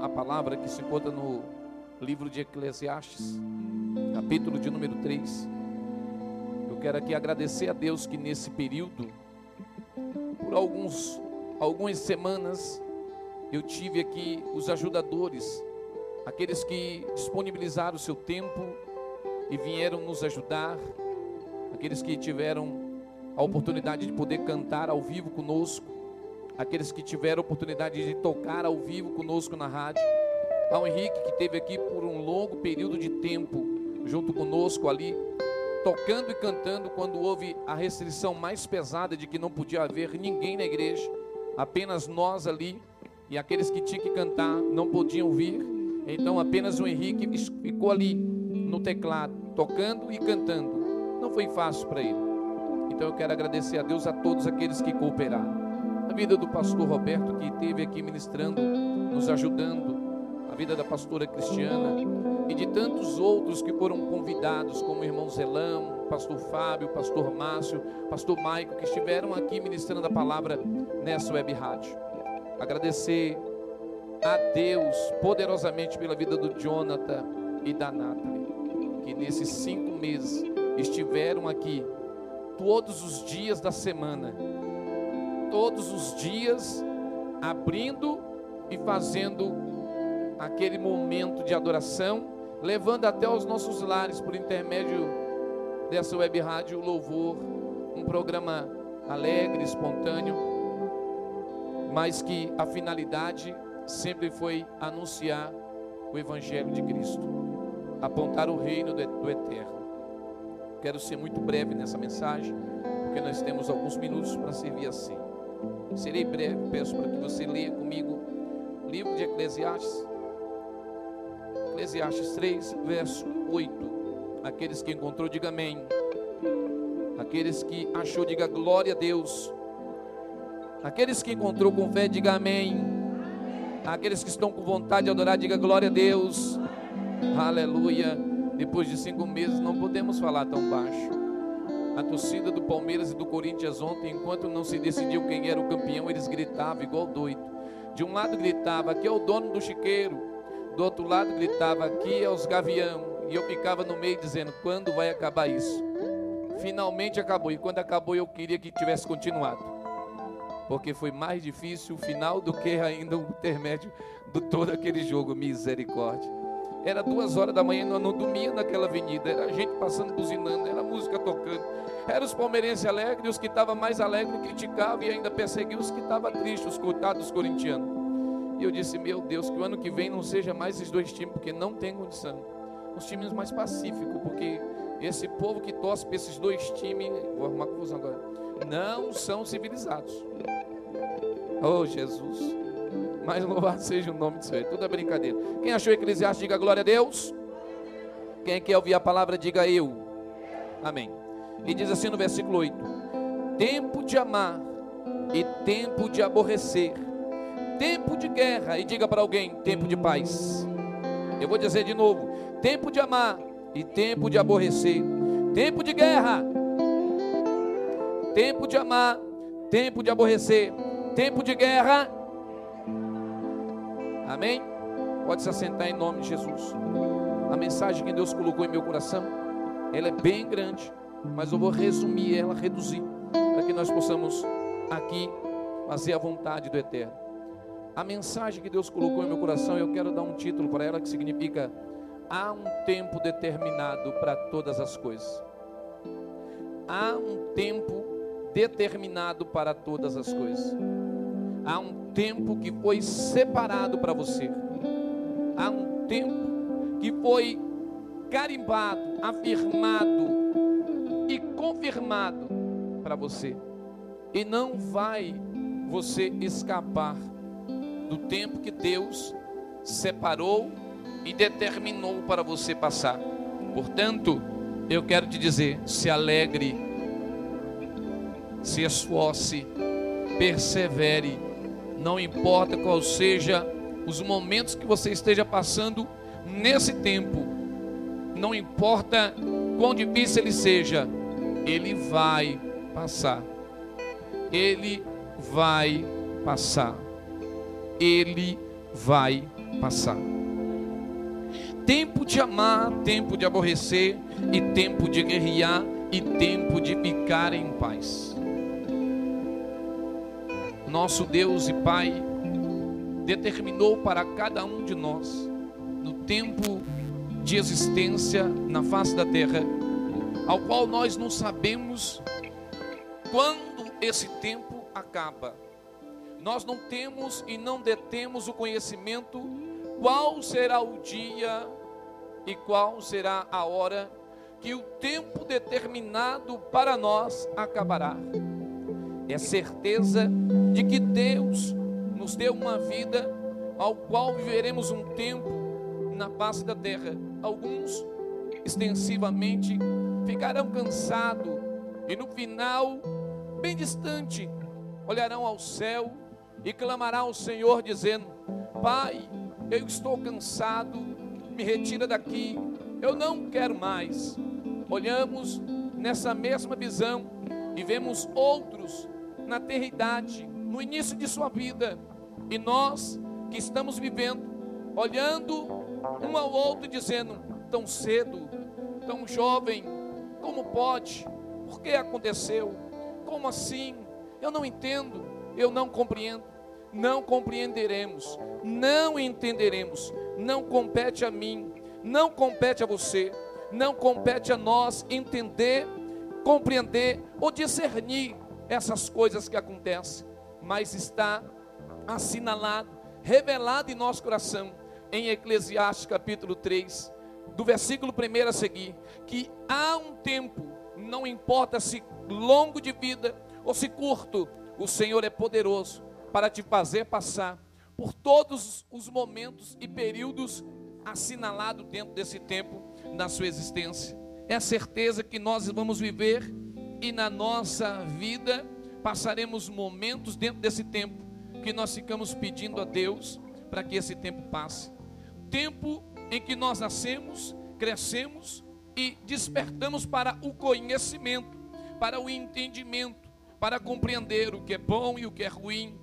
a palavra que se encontra no livro de Eclesiastes, capítulo de número 3. Eu quero aqui agradecer a Deus que nesse período, por alguns, algumas semanas, eu tive aqui os ajudadores, aqueles que disponibilizaram o seu tempo e vieram nos ajudar, aqueles que tiveram a oportunidade de poder cantar ao vivo conosco, aqueles que tiveram oportunidade de tocar ao vivo conosco na rádio, ao Henrique que esteve aqui por um longo período de tempo junto conosco ali, tocando e cantando quando houve a restrição mais pesada de que não podia haver ninguém na igreja, apenas nós ali e aqueles que tinham que cantar não podiam vir. Então apenas o Henrique ficou ali no teclado, tocando e cantando. Não foi fácil para ele. Então eu quero agradecer a Deus a todos aqueles que cooperaram. A vida do pastor Roberto que esteve aqui ministrando, nos ajudando, a vida da pastora Cristiana e de tantos outros que foram convidados, como o irmão Zelão, pastor Fábio, pastor Márcio, pastor Maico, que estiveram aqui ministrando a palavra nessa web rádio. Agradecer a Deus poderosamente pela vida do Jonathan e da Nathalie, que nesses cinco meses estiveram aqui todos os dias da semana, todos os dias abrindo e fazendo aquele momento de adoração, levando até os nossos lares por intermédio dessa web rádio louvor, um programa alegre, espontâneo, mas que a finalidade sempre foi anunciar o evangelho de Cristo, apontar o reino do eterno. Quero ser muito breve nessa mensagem, porque nós temos alguns minutos para servir assim. Serei breve, peço para que você leia comigo o livro de Eclesiastes, Eclesiastes 3, verso 8. Aqueles que encontrou, diga amém. Aqueles que achou, diga glória a Deus. Aqueles que encontrou com fé, diga amém. Aqueles que estão com vontade de adorar, diga glória a Deus. Aleluia. Depois de cinco meses, não podemos falar tão baixo. A torcida do Palmeiras e do Corinthians ontem, enquanto não se decidiu quem era o campeão, eles gritavam igual doido. De um lado gritava, aqui é o dono do chiqueiro. Do outro lado gritava, aqui é os gavião. E eu ficava no meio dizendo, quando vai acabar isso? Finalmente acabou. E quando acabou, eu queria que tivesse continuado. Porque foi mais difícil o final do que ainda o intermédio de todo aquele jogo. Misericórdia. Era duas horas da manhã, não dormia naquela avenida. Era gente passando, buzinando, era música tocando. Era os palmeirenses alegres, os que estavam mais alegres criticavam e ainda perseguiam os que estavam tristes, os coitados corintianos. E eu disse, meu Deus, que o ano que vem não seja mais esses dois times, porque não tem condição. Os times mais pacíficos, porque esse povo que torce para esses dois times, vou arrumar confusão agora, não são civilizados. Oh Jesus. Mas louvado seja o nome do Senhor. Tudo é brincadeira. Quem achou Eclesiastes, diga glória a Deus. Quem quer ouvir a palavra, diga eu. Amém. E diz assim no versículo 8: Tempo de amar e tempo de aborrecer, tempo de guerra, e diga para alguém: tempo de paz. Eu vou dizer de novo: tempo de amar e tempo de aborrecer, tempo de guerra, tempo de amar, tempo de aborrecer, tempo de guerra Amém? Pode se assentar em nome de Jesus. A mensagem que Deus colocou em meu coração, ela é bem grande, mas eu vou resumir ela, reduzir, para que nós possamos aqui fazer a vontade do Eterno. A mensagem que Deus colocou em meu coração, eu quero dar um título para ela que significa: há um tempo determinado para todas as coisas. Há um tempo determinado para todas as coisas. Há um tempo que foi separado para você. Há um tempo que foi carimbado, afirmado e confirmado para você. E não vai você escapar do tempo que Deus separou e determinou para você passar. Portanto, eu quero te dizer: se alegre, se esforce, persevere não importa qual seja os momentos que você esteja passando nesse tempo, não importa quão difícil ele seja, ele vai passar. Ele vai passar. Ele vai passar. Tempo de amar, tempo de aborrecer, e tempo de guerrear, e tempo de ficar em paz. Nosso Deus e Pai determinou para cada um de nós, no tempo de existência na face da terra, ao qual nós não sabemos quando esse tempo acaba. Nós não temos e não detemos o conhecimento qual será o dia e qual será a hora que o tempo determinado para nós acabará. É certeza de que Deus nos deu uma vida ao qual viveremos um tempo na face da terra. Alguns extensivamente ficarão cansados e no final, bem distante, olharão ao céu e clamarão ao Senhor dizendo: Pai, eu estou cansado, me retira daqui, eu não quero mais. Olhamos nessa mesma visão e vemos outros na terridade, no início de sua vida, e nós que estamos vivendo, olhando um ao outro dizendo: tão cedo, tão jovem, como pode? Por que aconteceu? Como assim? Eu não entendo, eu não compreendo. Não compreenderemos, não entenderemos, não compete a mim, não compete a você, não compete a nós entender, compreender ou discernir essas coisas que acontecem, mas está assinalado, revelado em nosso coração, em Eclesiastes capítulo 3, do versículo 1 a seguir, que há um tempo, não importa se longo de vida ou se curto, o Senhor é poderoso para te fazer passar por todos os momentos e períodos assinalados dentro desse tempo na sua existência. É certeza que nós vamos viver e na nossa vida passaremos momentos dentro desse tempo que nós ficamos pedindo a Deus para que esse tempo passe. Tempo em que nós nascemos, crescemos e despertamos para o conhecimento, para o entendimento, para compreender o que é bom e o que é ruim,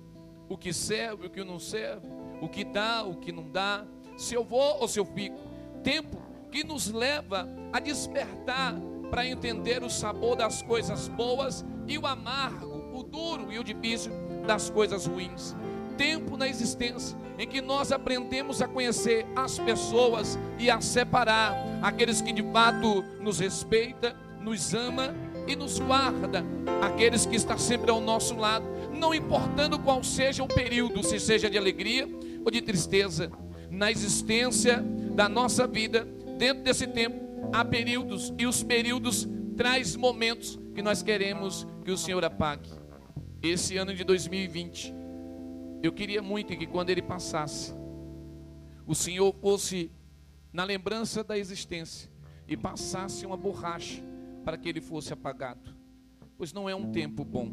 o que serve e o que não serve, o que dá, o que não dá, se eu vou ou se eu fico. Tempo que nos leva a despertar para entender o sabor das coisas boas e o amargo, o duro e o difícil das coisas ruins. Tempo na existência em que nós aprendemos a conhecer as pessoas e a separar aqueles que de fato nos respeita, nos ama e nos guarda, aqueles que estão sempre ao nosso lado, não importando qual seja o período, se seja de alegria ou de tristeza, na existência da nossa vida, dentro desse tempo, há períodos e os períodos traz momentos que nós queremos que o Senhor apague. Esse ano de 2020, eu queria muito que quando ele passasse, o Senhor fosse na lembrança da existência e passasse uma borracha para que ele fosse apagado. Pois não é um tempo bom.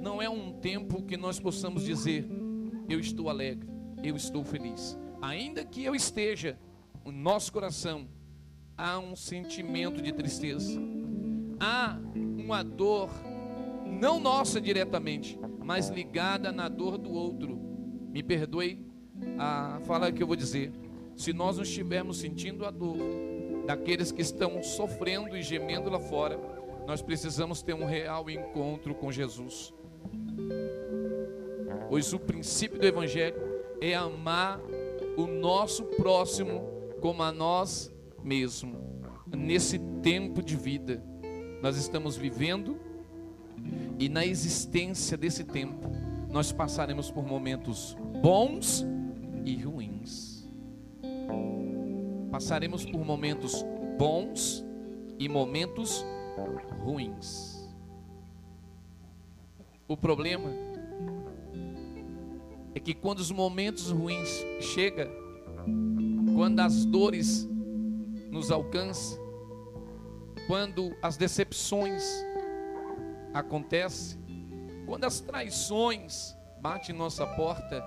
Não é um tempo que nós possamos dizer: eu estou alegre, eu estou feliz. Ainda que eu esteja, no nosso coração há um sentimento de tristeza, há uma dor, não nossa diretamente, mas ligada na dor do outro. Me perdoe a fala que eu vou dizer. Se nós não estivermos sentindo a dor daqueles que estão sofrendo e gemendo lá fora, nós precisamos ter um real encontro com Jesus. Pois o princípio do Evangelho é amar o nosso próximo como a nós mesmos. Nesse tempo de vida, nós estamos vivendo e na existência desse tempo, nós passaremos por momentos bons e ruins. Passaremos por momentos bons e momentos ruins. O problema é que quando os momentos ruins chegam, quando as dores nos alcançam, quando as decepções acontecem, quando as traições batem em nossa porta,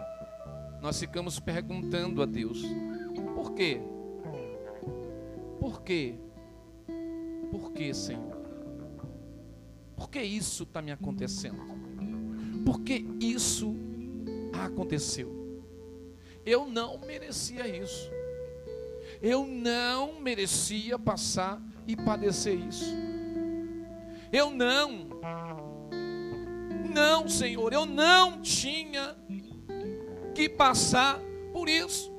nós ficamos perguntando a Deus: por quê? Por quê? Por quê, Senhor? Por que isso está me acontecendo? Por que isso aconteceu? eu não merecia isso. Eu não merecia passar e padecer isso. Eu não, não, Senhor, eu não tinha que passar por isso,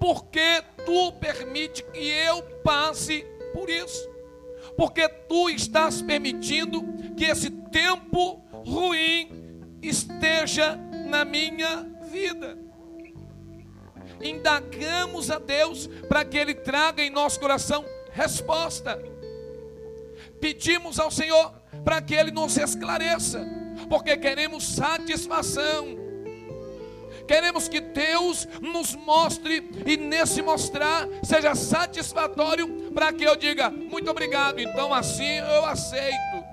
porque tu permite que eu passe por isso, porque tu estás permitindo que esse tempo ruim esteja na minha vida. Indagamos a Deus para que Ele traga em nosso coração resposta. Pedimos ao Senhor para que Ele nos esclareça, porque queremos satisfação. Queremos que Deus nos mostre e nesse mostrar seja satisfatório para que eu diga muito obrigado. Então assim eu aceito.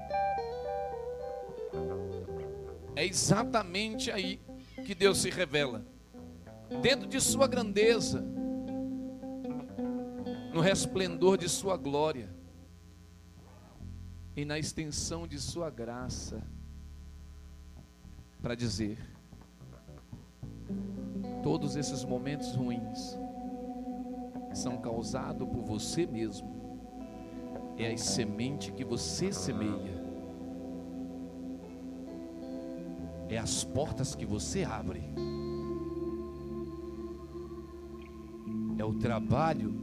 É exatamente aí que Deus se revela. Dentro de sua grandeza, no resplendor de sua glória e na extensão de sua graça, para dizer: todos esses momentos ruins são causados por você mesmo, é a semente que você semeia, é as portas que você abre, é o trabalho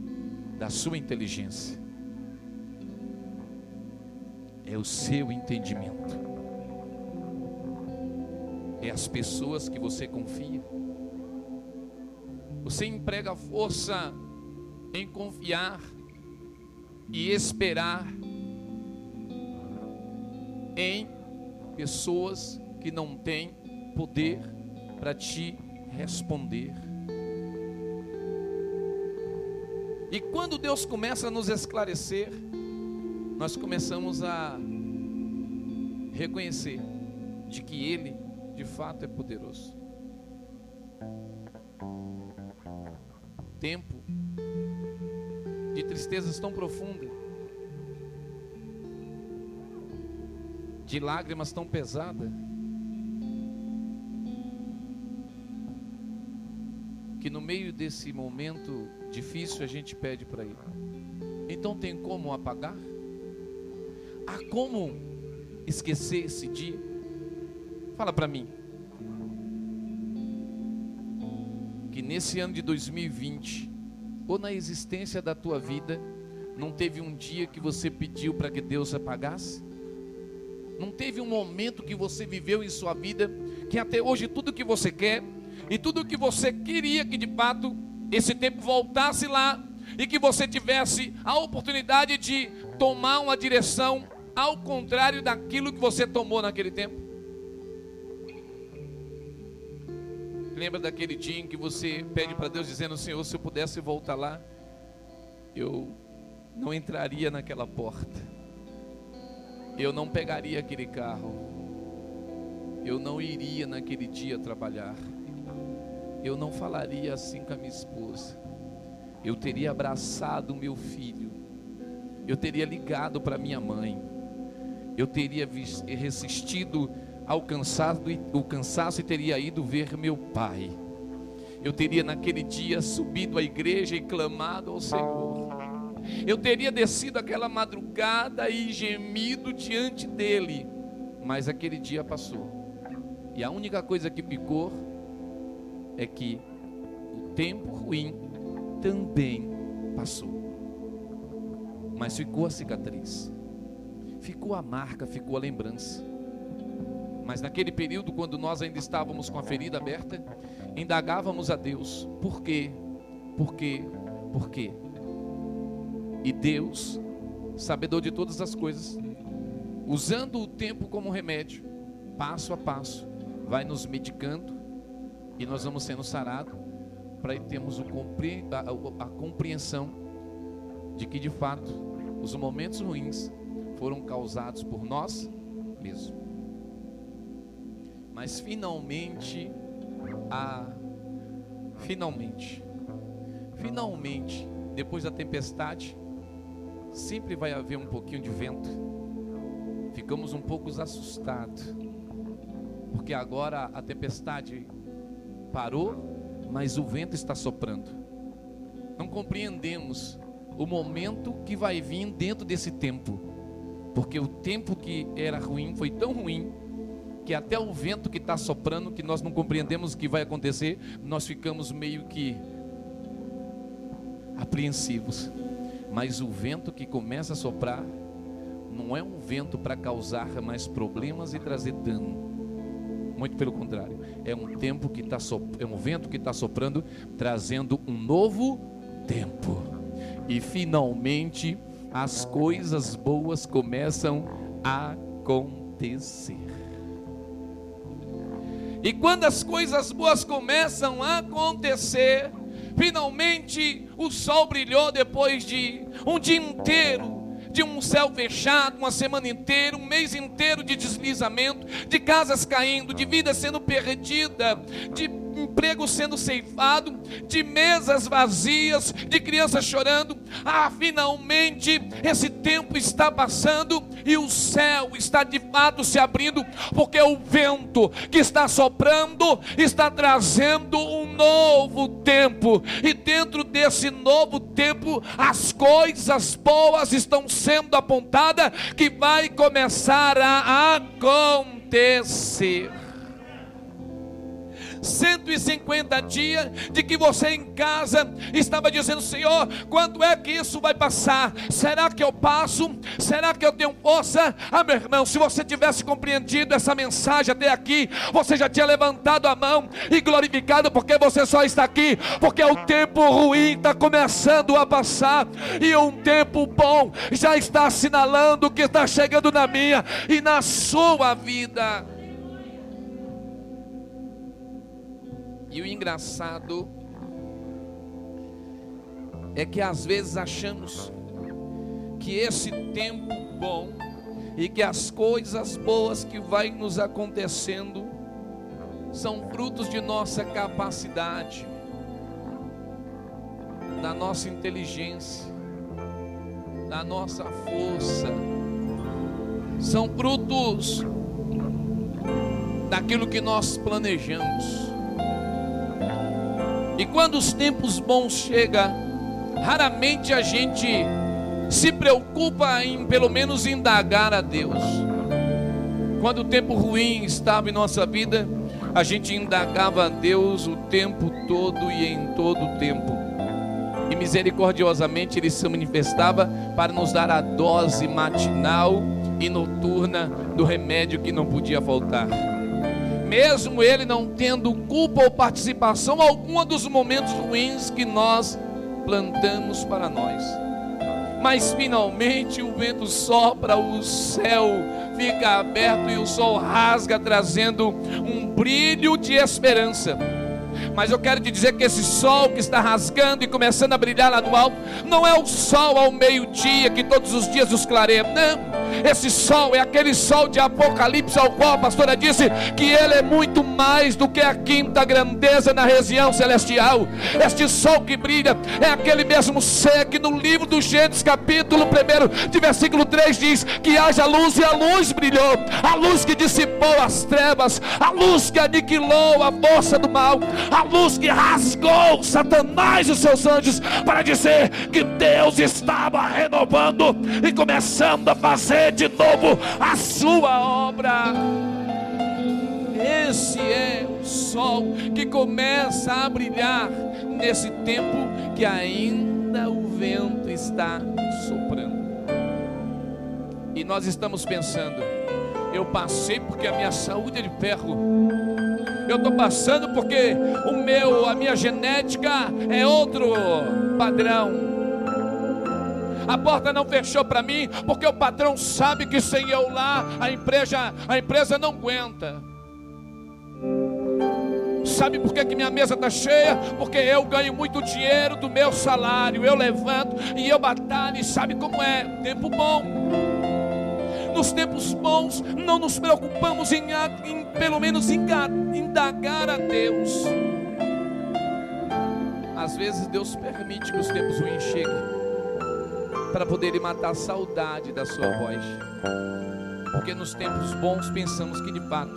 da sua inteligência é o seu entendimento, é as pessoas que você confia. Você emprega força em confiar e esperar em pessoas que não têm poder para te responder. E quando Deus começa a nos esclarecer, nós começamos a reconhecer de que Ele de fato é poderoso. Tempo de tristezas tão profunda, de lágrimas tão pesadas, que no meio desse momento difícil a gente pede para Ele. Então tem como apagar? Há como esquecer esse dia? Fala para mim. Que nesse ano de 2020, ou na existência da tua vida, não teve um dia que você pediu para que Deus apagasse? Não teve um momento que você viveu em sua vida que até hoje tudo que você quer e tudo que você queria que de fato esse tempo voltasse lá e que você tivesse a oportunidade de tomar uma direção ao contrário daquilo que você tomou naquele tempo? Lembra daquele dia em que você pede para Deus dizendo: Senhor, se eu pudesse voltar lá, eu não entraria naquela porta, eu não pegaria aquele carro, eu não iria naquele dia trabalhar, eu não falaria assim com a minha esposa, eu teria abraçado o meu filho, eu teria ligado para minha mãe eu teria resistido ao cansaço, o cansaço e teria ido ver meu pai. Eu teria naquele dia subido à igreja e clamado ao Senhor. Eu teria descido aquela madrugada e gemido diante dele. Mas aquele dia passou. E a única coisa que ficou é que o tempo ruim também passou. Mas ficou a cicatriz ficou a marca, ficou a lembrança. Mas naquele período, quando nós ainda estávamos com a ferida aberta, indagávamos a Deus: por quê? Por quê? Por quê? E Deus, sabedor de todas as coisas, usando o tempo como remédio, passo a passo, vai nos medicando e nós vamos sendo sarados para termos a, a compreensão de que de fato os momentos ruins foram causados por nós mesmos. Mas finalmente, a finalmente, finalmente, depois da tempestade, sempre vai haver um pouquinho de vento. Ficamos um pouco assustados, porque agora a tempestade parou mas o vento está soprando. Não compreendemos o momento que vai vir dentro desse tempo, porque o tempo que era ruim foi tão ruim que até o vento que está soprando, que nós não compreendemos o que vai acontecer, nós ficamos meio que apreensivos. Mas o vento que começa a soprar não é um vento para causar mais problemas e trazer dano. Muito pelo contrário, é um tempo que está é um vento que está soprando, trazendo um novo tempo. E finalmente as coisas boas começam a acontecer. E quando as coisas boas começam a acontecer, finalmente o sol brilhou depois de um dia inteiro de um céu fechado, uma semana inteira, um mês inteiro de deslizamento, de casas caindo, de vida sendo perdida, de emprego sendo ceifado, de mesas vazias, de crianças chorando. Ah, finalmente esse tempo está passando e o céu está de fato se abrindo, porque o vento que está soprando está trazendo um novo tempo, e dentro desse novo tempo, as coisas boas estão sendo apontadas que vai começar a acontecer obedece 150 dias de que você em casa estava dizendo: Senhor, quando é que isso vai passar? Será que eu passo? Será que eu tenho força? Ah, meu irmão, se você tivesse compreendido essa mensagem até aqui, você já tinha levantado a mão e glorificado, porque você só está aqui, porque o tempo ruim está começando a passar e um tempo bom já está assinalando que está chegando na minha e na sua vida. E o engraçado é que às vezes achamos que esse tempo bom e que as coisas boas que vai nos acontecendo são frutos de nossa capacidade, da nossa inteligência, da nossa força, são frutos daquilo que nós planejamos. E quando os tempos bons chegam, raramente a gente se preocupa em pelo menos indagar a Deus. Quando o tempo ruim estava em nossa vida, a gente indagava a Deus o tempo todo e em todo o tempo. E misericordiosamente ele se manifestava para nos dar a dose matinal e noturna do remédio que não podia faltar mesmo ele não tendo culpa ou participação alguma dos momentos ruins que nós plantamos para nós. Mas finalmente o vento sopra, o céu fica aberto e o sol rasga, trazendo um brilho de esperança. Mas eu quero te dizer que esse sol que está rasgando e começando a brilhar lá no alto, não é o sol ao meio-dia que todos os dias nos clareia, não esse sol é aquele sol de Apocalipse ao qual a pastora disse que ele é muito mais do que a quinta grandeza na região celestial. Este sol que brilha é aquele mesmo ser que no livro do Gênesis, capítulo 1, de versículo 3 diz que haja luz e a luz brilhou, a luz que dissipou as trevas, a luz que aniquilou a força do mal, a luz que rasgou Satanás e os seus anjos para dizer que Deus estava renovando e começando a fazer de novo a sua obra. Esse é o sol que começa a brilhar nesse tempo que ainda o vento está soprando. E nós estamos pensando, eu passei porque a minha saúde é de ferro. Eu estou passando porque o meu, a minha genética é outro padrão a porta não fechou para mim, porque o patrão sabe que sem eu lá, a empresa, a empresa não aguenta. Sabe por que, que minha mesa está cheia? Porque eu ganho muito dinheiro do meu salário. Eu levanto e eu batalho. E sabe como é? Tempo bom. Nos tempos bons, não nos preocupamos em, em pelo menos indagar a Deus. Às vezes Deus permite que os tempos ruins cheguem para poder matar a saudade da sua voz. Porque nos tempos bons pensamos que de fato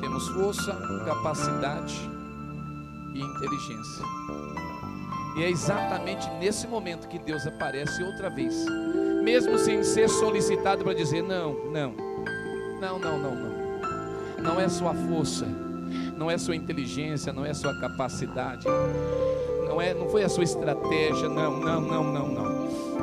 temos força, capacidade e inteligência. E é exatamente nesse momento que Deus aparece outra vez, mesmo sem ser solicitado para dizer: não, não, não, não, não, não. Não é sua força, não é sua inteligência, não é sua capacidade, não é, não foi a sua estratégia, não, não, não, não, não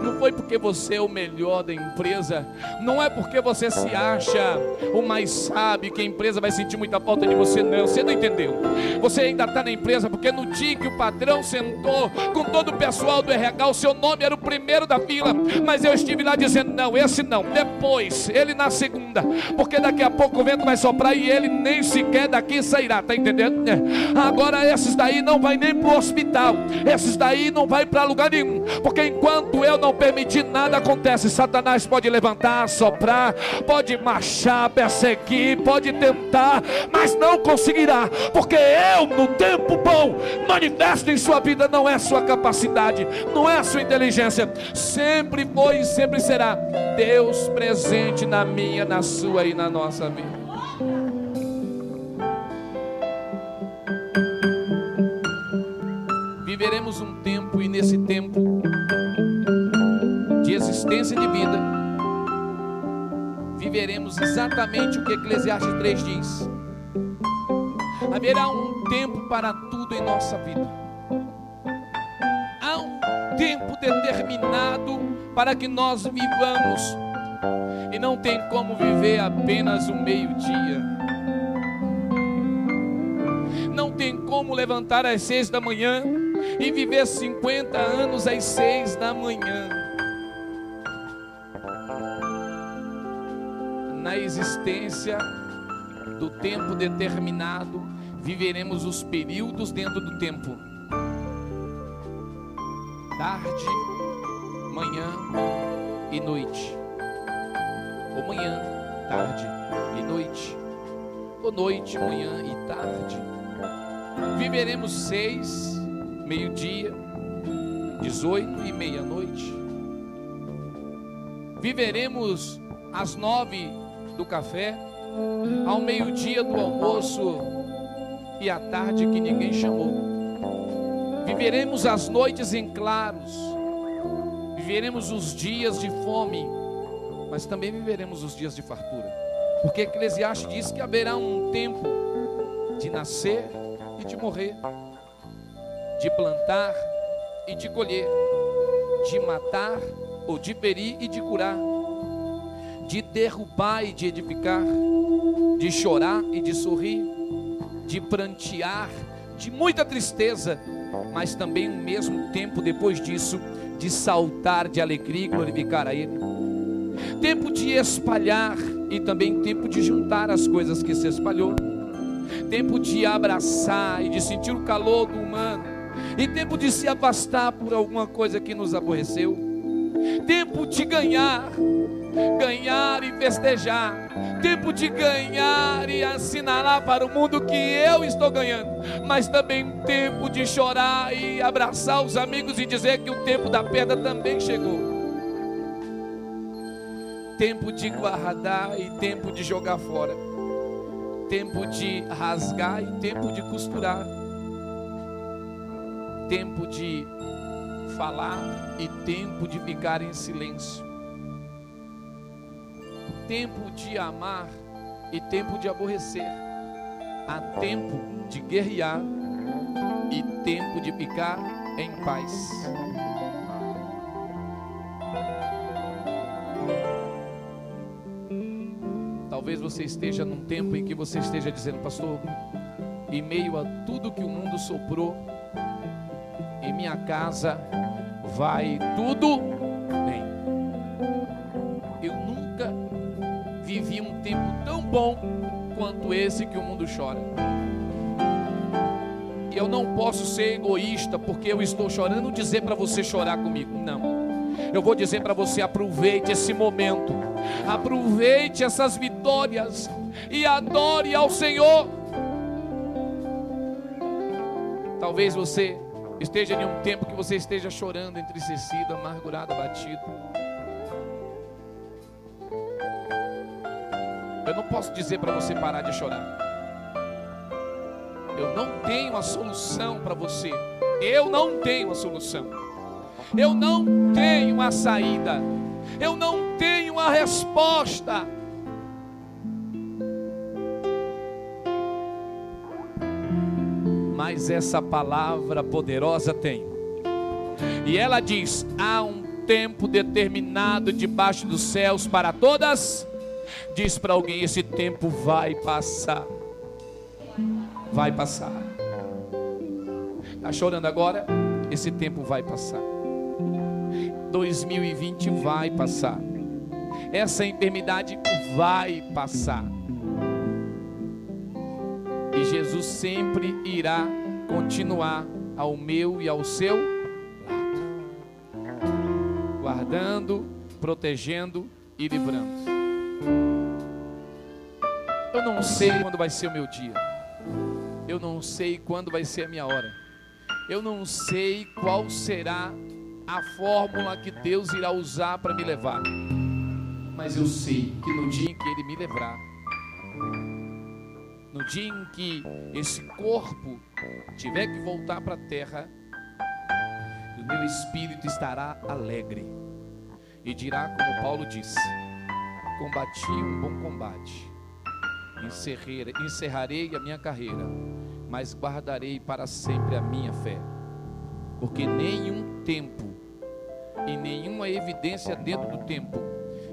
não foi porque você é o melhor da empresa, não é porque você se acha o mais sábio que a empresa vai sentir muita falta de você, não. Você não entendeu. Você ainda está na empresa porque no dia que o patrão sentou com todo o pessoal do RH, o seu nome era o primeiro da fila, mas eu estive lá dizendo: não, esse não, depois, ele na segunda, porque daqui a pouco o vento vai soprar e ele nem sequer daqui sairá, tá entendendo? Agora esses daí não vai nem para o hospital, esses daí não vai para lugar nenhum, porque enquanto eu não permitir nada acontece. Satanás pode levantar, soprar, pode marchar, perseguir, pode tentar, mas não conseguirá, porque eu, no tempo bom, manifesto em sua vida não é sua capacidade, não é sua inteligência, sempre foi e sempre será Deus presente na minha, na sua e na nossa vida. Viveremos um tempo e nesse tempo existência de vida, viveremos exatamente o que Eclesiastes 3 diz. Haverá um tempo para tudo em nossa vida. Há um tempo determinado para que nós vivamos. E não tem como viver apenas o meio-dia. Não tem como levantar às seis da manhã e viver 50 anos às seis da manhã. Na existência do tempo determinado, viveremos os períodos dentro do tempo. Tarde, manhã e noite. Ou manhã, tarde e noite. Ou noite, manhã e tarde. Viveremos seis, meio-dia, dezoito e meia-noite. Viveremos às nove do café, ao meio-dia do almoço e à tarde que ninguém chamou. Viveremos as noites em claros, viveremos os dias de fome, mas também viveremos os dias de fartura. Porque Eclesiastes diz que haverá um tempo de nascer e de morrer, de plantar e de colher, de matar ou de ferir e de curar de derrubar e de edificar, de chorar e de sorrir, de prantear, de muita tristeza, mas também ao mesmo tempo depois disso, de saltar de alegria e glorificar a Ele. Tempo de espalhar e também tempo de juntar as coisas que se espalhou. Tempo de abraçar e de sentir o calor do humano. E tempo de se afastar por alguma coisa que nos aborreceu. Tempo de ganhar ganhar e festejar, tempo de ganhar e assinalar para o mundo que eu estou ganhando, mas também tempo de chorar e abraçar os amigos e dizer que o tempo da perda também chegou. Tempo de guardar e tempo de jogar fora. Tempo de rasgar e tempo de costurar. Tempo de falar e tempo de ficar em silêncio tempo de amar e tempo de aborrecer. Há tempo de guerrear e tempo de ficar em paz. Talvez você esteja num tempo em que você esteja dizendo, pastor, em meio a tudo que o mundo soprou, em minha casa vai tudo bom quanto esse que o mundo chora. E eu não posso ser egoísta porque eu estou chorando dizer para você chorar comigo. Não. Eu vou dizer para você aproveite esse momento. Aproveite essas vitórias e adore ao Senhor. Talvez você esteja em um tempo que você esteja chorando, entristecido, amargurado, abatido. Eu não posso dizer para você parar de chorar. Eu não tenho a solução para você. Eu não tenho a solução. Eu não tenho a saída. Eu não tenho a resposta. Mas essa palavra poderosa tem. E ela diz: há um tempo determinado debaixo dos céus para todas. Diz para alguém: esse tempo vai passar. Vai passar. Está chorando agora? Esse tempo vai passar. 2020 vai passar. Essa enfermidade vai passar. E Jesus sempre irá continuar ao meu e ao seu lado, guardando, protegendo e livrando. Eu não sei quando vai ser o meu dia. Eu não sei quando vai ser a minha hora. Eu não sei qual será a fórmula que Deus irá usar para me levar. Mas eu sei que no dia em que Ele me levar, no dia em que esse corpo tiver que voltar para a terra, o meu espírito estará alegre e dirá, como Paulo disse: Combati um bom combate, encerrarei, encerrarei a minha carreira, mas guardarei para sempre a minha fé, porque nenhum tempo e nenhuma evidência dentro do tempo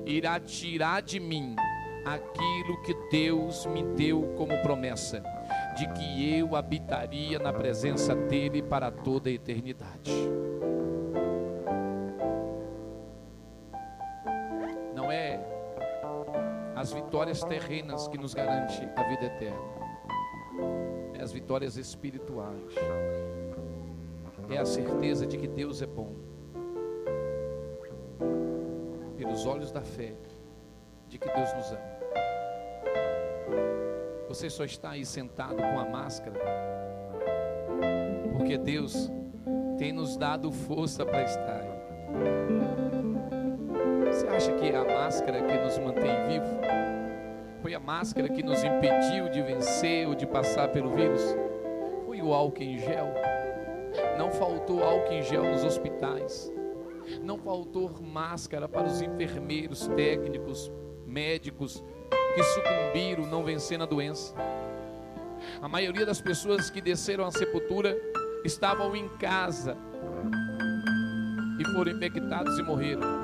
irá tirar de mim aquilo que Deus me deu como promessa, de que eu habitaria na presença dEle para toda a eternidade. As vitórias terrenas que nos garante a vida eterna, é as vitórias espirituais, é a certeza de que Deus é bom, pelos olhos da fé de que Deus nos ama. Você só está aí sentado com a máscara, porque Deus tem nos dado força para estar aí. Acha que é a máscara que nos mantém vivo? Foi a máscara que nos impediu de vencer ou de passar pelo vírus? Foi o álcool em gel? Não faltou álcool em gel nos hospitais. Não faltou máscara para os enfermeiros, técnicos, médicos que sucumbiram não vencendo a doença. A maioria das pessoas que desceram à sepultura estavam em casa e foram infectados e morreram.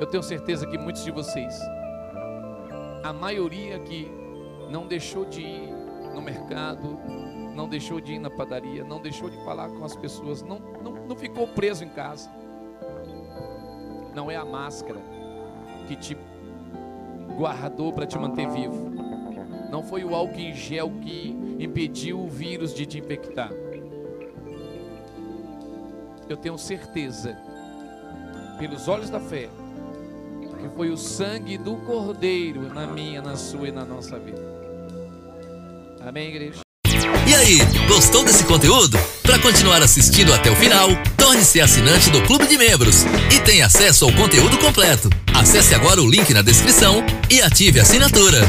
Eu tenho certeza que muitos de vocês, a maioria que não deixou de ir no mercado, não deixou de ir na padaria, não deixou de falar com as pessoas, não, não, não ficou preso em casa. Não é a máscara que te guardou para te manter vivo. Não foi o álcool em gel que impediu o vírus de te infectar. Eu tenho certeza, pelos olhos da fé, foi o sangue do Cordeiro na minha, na sua e na nossa vida. Amém, igreja? E aí, gostou desse conteúdo? Para continuar assistindo até o final, torne-se assinante do Clube de Membros e tenha acesso ao conteúdo completo. Acesse agora o link na descrição e ative a assinatura.